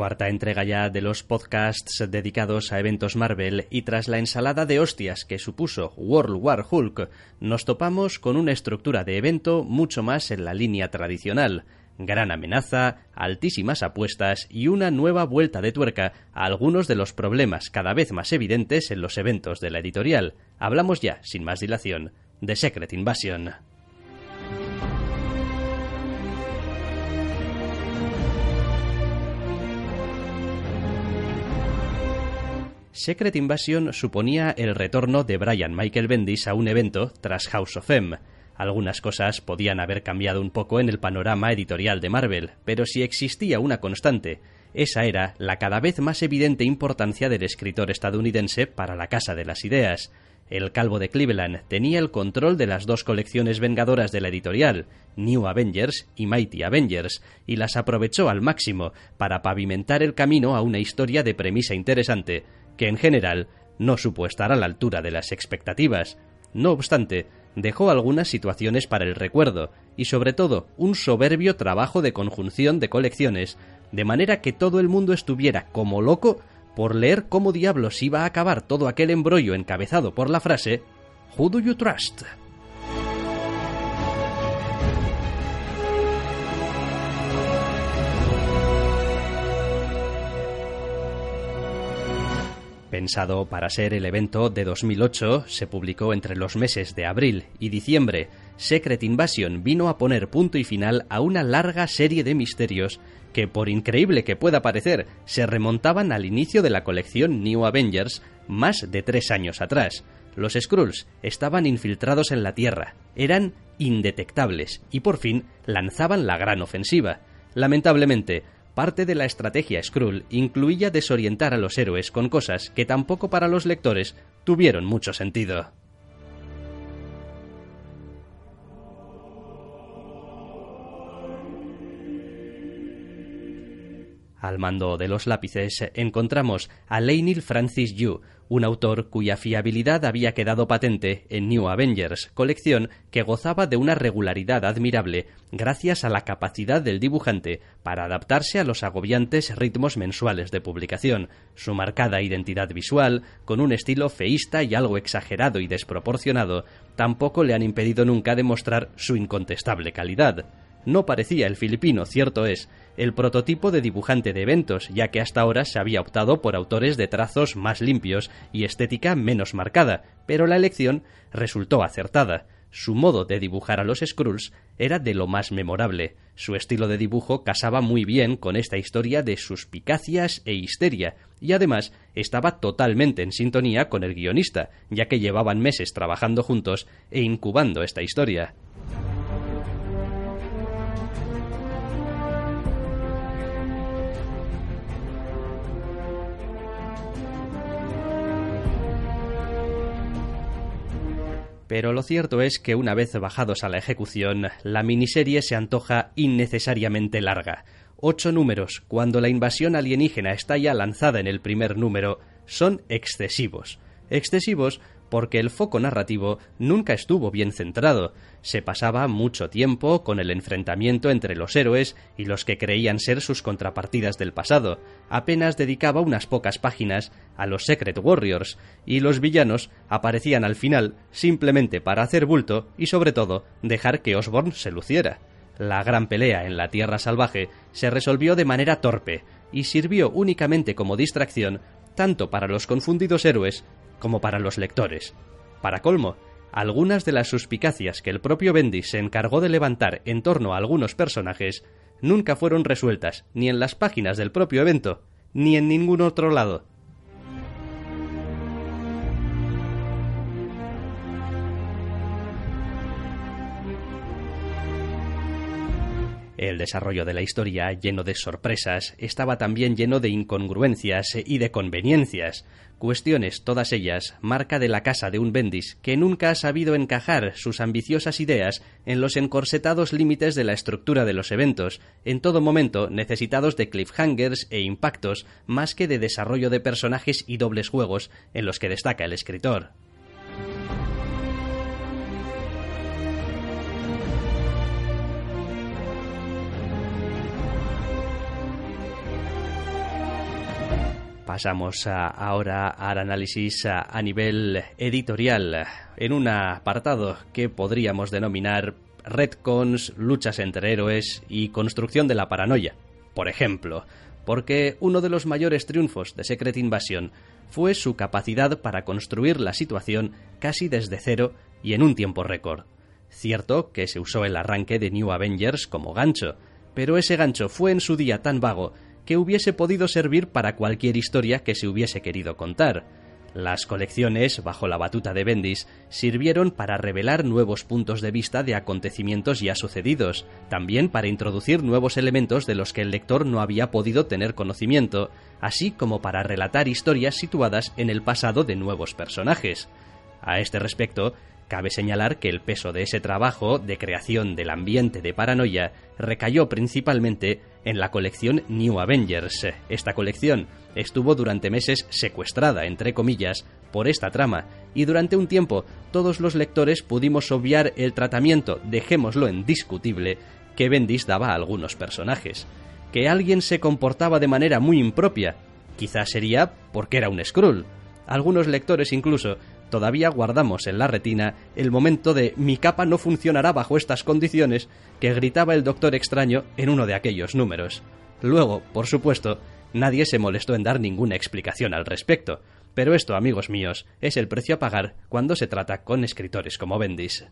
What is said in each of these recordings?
Cuarta entrega ya de los podcasts dedicados a eventos Marvel y tras la ensalada de hostias que supuso World War Hulk, nos topamos con una estructura de evento mucho más en la línea tradicional. Gran amenaza, altísimas apuestas y una nueva vuelta de tuerca a algunos de los problemas cada vez más evidentes en los eventos de la editorial. Hablamos ya, sin más dilación, de Secret Invasion. Secret Invasion suponía el retorno de Brian Michael Bendis a un evento tras House of M. Algunas cosas podían haber cambiado un poco en el panorama editorial de Marvel, pero si existía una constante, esa era la cada vez más evidente importancia del escritor estadounidense para la Casa de las Ideas. El calvo de Cleveland tenía el control de las dos colecciones vengadoras de la editorial, New Avengers y Mighty Avengers, y las aprovechó al máximo para pavimentar el camino a una historia de premisa interesante, que en general no supo estar a la altura de las expectativas. No obstante, dejó algunas situaciones para el recuerdo y sobre todo un soberbio trabajo de conjunción de colecciones, de manera que todo el mundo estuviera como loco por leer cómo diablos iba a acabar todo aquel embrollo encabezado por la frase Who do you trust? Pensado para ser el evento de 2008, se publicó entre los meses de abril y diciembre. Secret Invasion vino a poner punto y final a una larga serie de misterios que, por increíble que pueda parecer, se remontaban al inicio de la colección New Avengers más de tres años atrás. Los Skrulls estaban infiltrados en la Tierra, eran indetectables y por fin lanzaban la gran ofensiva. Lamentablemente, Parte de la estrategia Skrull incluía desorientar a los héroes con cosas que tampoco para los lectores tuvieron mucho sentido. Al mando de los lápices encontramos a Leinil Francis Yu, un autor cuya fiabilidad había quedado patente en New Avengers, colección que gozaba de una regularidad admirable gracias a la capacidad del dibujante para adaptarse a los agobiantes ritmos mensuales de publicación, su marcada identidad visual, con un estilo feísta y algo exagerado y desproporcionado, tampoco le han impedido nunca demostrar su incontestable calidad. No parecía el filipino, cierto es, el prototipo de dibujante de eventos, ya que hasta ahora se había optado por autores de trazos más limpios y estética menos marcada, pero la elección resultó acertada. Su modo de dibujar a los Skrulls era de lo más memorable. Su estilo de dibujo casaba muy bien con esta historia de suspicacias e histeria, y además estaba totalmente en sintonía con el guionista, ya que llevaban meses trabajando juntos e incubando esta historia. Pero lo cierto es que una vez bajados a la ejecución, la miniserie se antoja innecesariamente larga. Ocho números, cuando la invasión alienígena está ya lanzada en el primer número, son excesivos. Excesivos porque el foco narrativo nunca estuvo bien centrado. Se pasaba mucho tiempo con el enfrentamiento entre los héroes y los que creían ser sus contrapartidas del pasado. Apenas dedicaba unas pocas páginas a los Secret Warriors, y los villanos aparecían al final simplemente para hacer bulto y sobre todo dejar que Osborn se luciera. La gran pelea en la Tierra Salvaje se resolvió de manera torpe y sirvió únicamente como distracción tanto para los confundidos héroes como para los lectores. Para colmo, algunas de las suspicacias que el propio Bendis se encargó de levantar en torno a algunos personajes nunca fueron resueltas ni en las páginas del propio evento, ni en ningún otro lado. El desarrollo de la historia, lleno de sorpresas, estaba también lleno de incongruencias y de conveniencias, cuestiones todas ellas marca de la casa de un Bendis que nunca ha sabido encajar sus ambiciosas ideas en los encorsetados límites de la estructura de los eventos, en todo momento necesitados de cliffhangers e impactos más que de desarrollo de personajes y dobles juegos en los que destaca el escritor. Pasamos ahora al análisis a, nivel editorial, en un apartado que podríamos denominar retcons, luchas entre héroes y construcción de la paranoia. Por ejemplo, porque uno de los mayores triunfos de Secret Invasion fue su capacidad para construir la situación casi desde cero y en un tiempo récord. Cierto que se usó el arranque de New Avengers como gancho, pero ese gancho fue en su día tan vago que hubiese podido servir para cualquier historia que se hubiese querido contar. Las colecciones, bajo la batuta de Bendis, sirvieron para revelar nuevos puntos de vista de acontecimientos ya sucedidos, también para introducir nuevos elementos de los que el lector no había podido tener conocimiento, así como para relatar historias situadas en el pasado de nuevos personajes. A este respecto, Cabe señalar que el peso de ese trabajo de creación del ambiente de paranoia recayó principalmente en la colección New Avengers. Esta colección estuvo durante meses secuestrada, entre comillas, por esta trama, y durante un tiempo todos los lectores pudimos obviar el tratamiento, dejémoslo en discutible, que Bendis daba a algunos personajes. Que alguien se comportaba de manera muy impropia, quizás sería porque era un Skrull. Algunos lectores incluso todavía guardamos en la retina el momento de mi capa no funcionará bajo estas condiciones que gritaba el doctor extraño en uno de aquellos números. Luego, por supuesto, nadie se molestó en dar ninguna explicación al respecto, pero esto, amigos míos, es el precio a pagar cuando se trata con escritores como Bendis.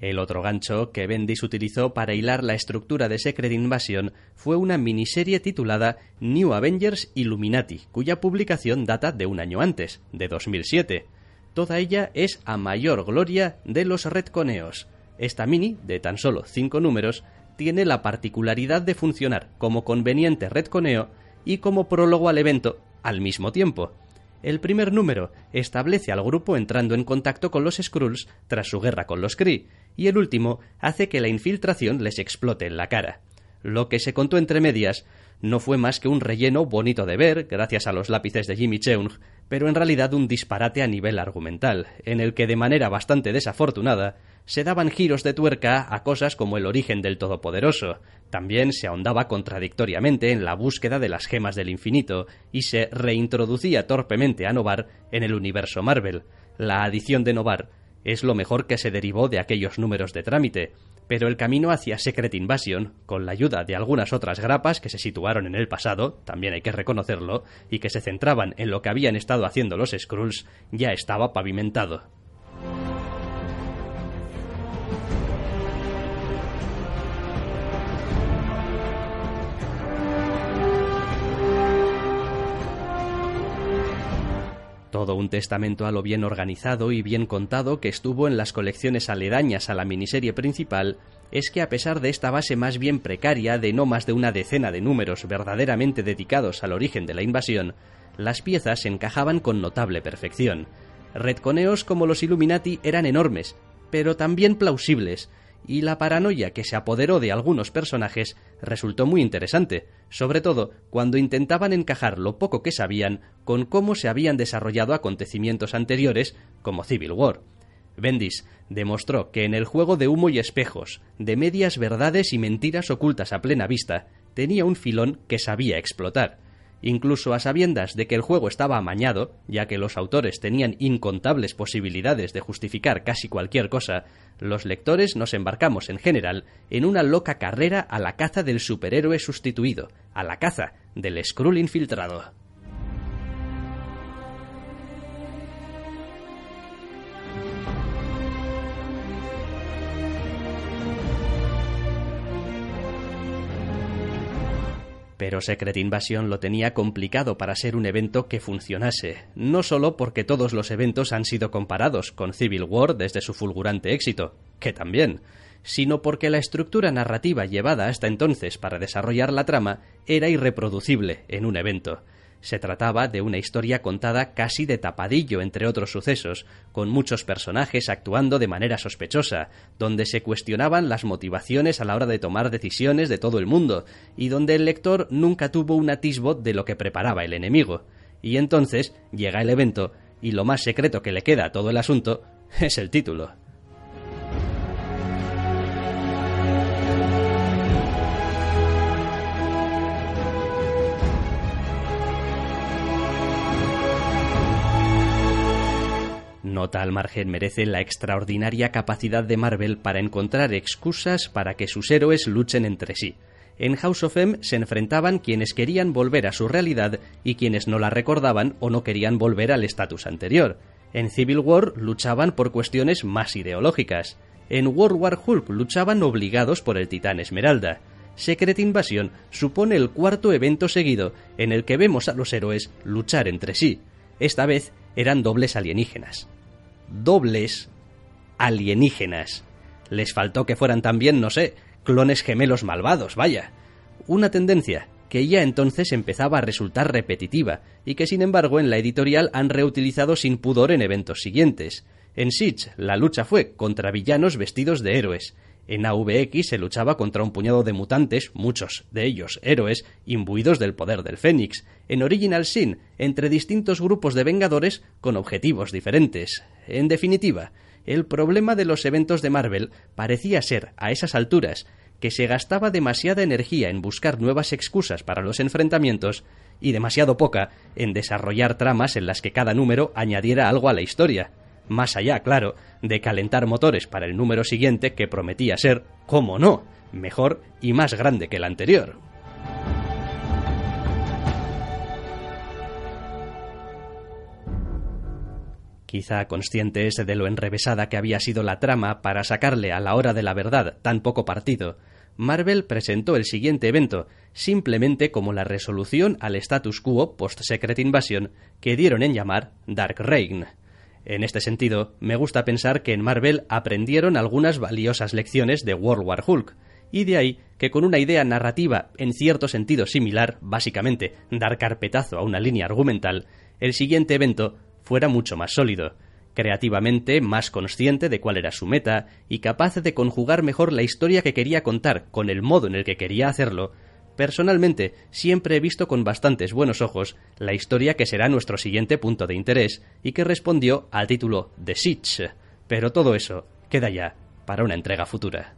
El otro gancho que Bendis utilizó para hilar la estructura de Secret Invasion fue una miniserie titulada New Avengers Illuminati, cuya publicación data de un año antes, de 2007. Toda ella es a mayor gloria de los retconeos. Esta mini, de tan solo cinco números, tiene la particularidad de funcionar como conveniente retconeo y como prólogo al evento al mismo tiempo. El primer número establece al grupo entrando en contacto con los Skrulls tras su guerra con los Kree, y el último hace que la infiltración les explote en la cara. Lo que se contó entre medias no fue más que un relleno bonito de ver, gracias a los lápices de Jimmy Cheung, pero en realidad un disparate a nivel argumental, en el que de manera bastante desafortunada se daban giros de tuerca a cosas como el origen del Todopoderoso. También se ahondaba contradictoriamente en la búsqueda de las gemas del infinito y se reintroducía torpemente a Novar en el universo Marvel. La adición de Novar es lo mejor que se derivó de aquellos números de trámite, pero el camino hacia Secret Invasion, con la ayuda de algunas otras grapas que se situaron en el pasado, también hay que reconocerlo, y que se centraban en lo que habían estado haciendo los Skrulls, ya estaba pavimentado. Todo un testamento a lo bien organizado y bien contado que estuvo en las colecciones aledañas a la miniserie principal es que a pesar de esta base más bien precaria de no más de una decena de números verdaderamente dedicados al origen de la invasión, las piezas encajaban con notable perfección. Redconeos como los Illuminati eran enormes, pero también plausibles, y la paranoia que se apoderó de algunos personajes resultó muy interesante, sobre todo cuando intentaban encajar lo poco que sabían con cómo se habían desarrollado acontecimientos anteriores como Civil War. Bendis demostró que en el juego de humo y espejos, de medias verdades y mentiras ocultas a plena vista, tenía un filón que sabía explotar, incluso a sabiendas de que el juego estaba amañado, ya que los autores tenían incontables posibilidades de justificar casi cualquier cosa, los lectores nos embarcamos en general en una loca carrera a la caza del superhéroe sustituido, a la caza del Skrull infiltrado. Pero Secret Invasion lo tenía complicado para ser un evento que funcionase, no solo porque todos los eventos han sido comparados con Civil War desde su fulgurante éxito, que también, sino porque la estructura narrativa llevada hasta entonces para desarrollar la trama era irreproducible en un evento. Se trataba de una historia contada casi de tapadillo entre otros sucesos, con muchos personajes actuando de manera sospechosa, donde se cuestionaban las motivaciones a la hora de tomar decisiones de todo el mundo, y donde el lector nunca tuvo un atisbo de lo que preparaba el enemigo. Y entonces llega el evento, y lo más secreto que le queda a todo el asunto es el título. Nota al margen merece la extraordinaria capacidad de Marvel para encontrar excusas para que sus héroes luchen entre sí. En House of M se enfrentaban quienes querían volver a su realidad y quienes no la recordaban o no querían volver al estatus anterior. En Civil War luchaban por cuestiones más ideológicas. En World War Hulk luchaban obligados por el Titán Esmeralda. Secret Invasion supone el cuarto evento seguido en el que vemos a los héroes luchar entre sí. Esta vez eran dobles alienígenas dobles alienígenas. Les faltó que fueran también, no sé, clones gemelos malvados, vaya. Una tendencia que ya entonces empezaba a resultar repetitiva y que sin embargo en la editorial han reutilizado sin pudor en eventos siguientes. En Siege la lucha fue contra villanos vestidos de héroes. En AVX se luchaba contra un puñado de mutantes, muchos de ellos héroes, imbuidos del poder del Fénix. En Original Sin, entre distintos grupos de Vengadores con objetivos diferentes. En definitiva, el problema de los eventos de Marvel parecía ser, a esas alturas, que se gastaba demasiada energía en buscar nuevas excusas para los enfrentamientos y demasiado poca en desarrollar tramas en las que cada número añadiera algo a la historia, más allá, claro, de calentar motores para el número siguiente que prometía ser, como no, mejor y más grande que el anterior. Quizá conscientes de lo enrevesada que había sido la trama para sacarle a la hora de la verdad tan poco partido, Marvel presentó el siguiente evento simplemente como la resolución al status quo post-Secret Invasion que dieron en llamar Dark Reign. En este sentido, me gusta pensar que en Marvel aprendieron algunas valiosas lecciones de World War Hulk, y de ahí que con una idea narrativa en cierto sentido similar, básicamente dar carpetazo a una línea argumental, el siguiente evento fuera mucho más sólido, creativamente más consciente de cuál era su meta y capaz de conjugar mejor la historia que quería contar con el modo en el que quería hacerlo, personalmente siempre he visto con bastantes buenos ojos la historia que será nuestro siguiente punto de interés y que respondió al título The Siege, pero todo eso queda ya para una entrega futura.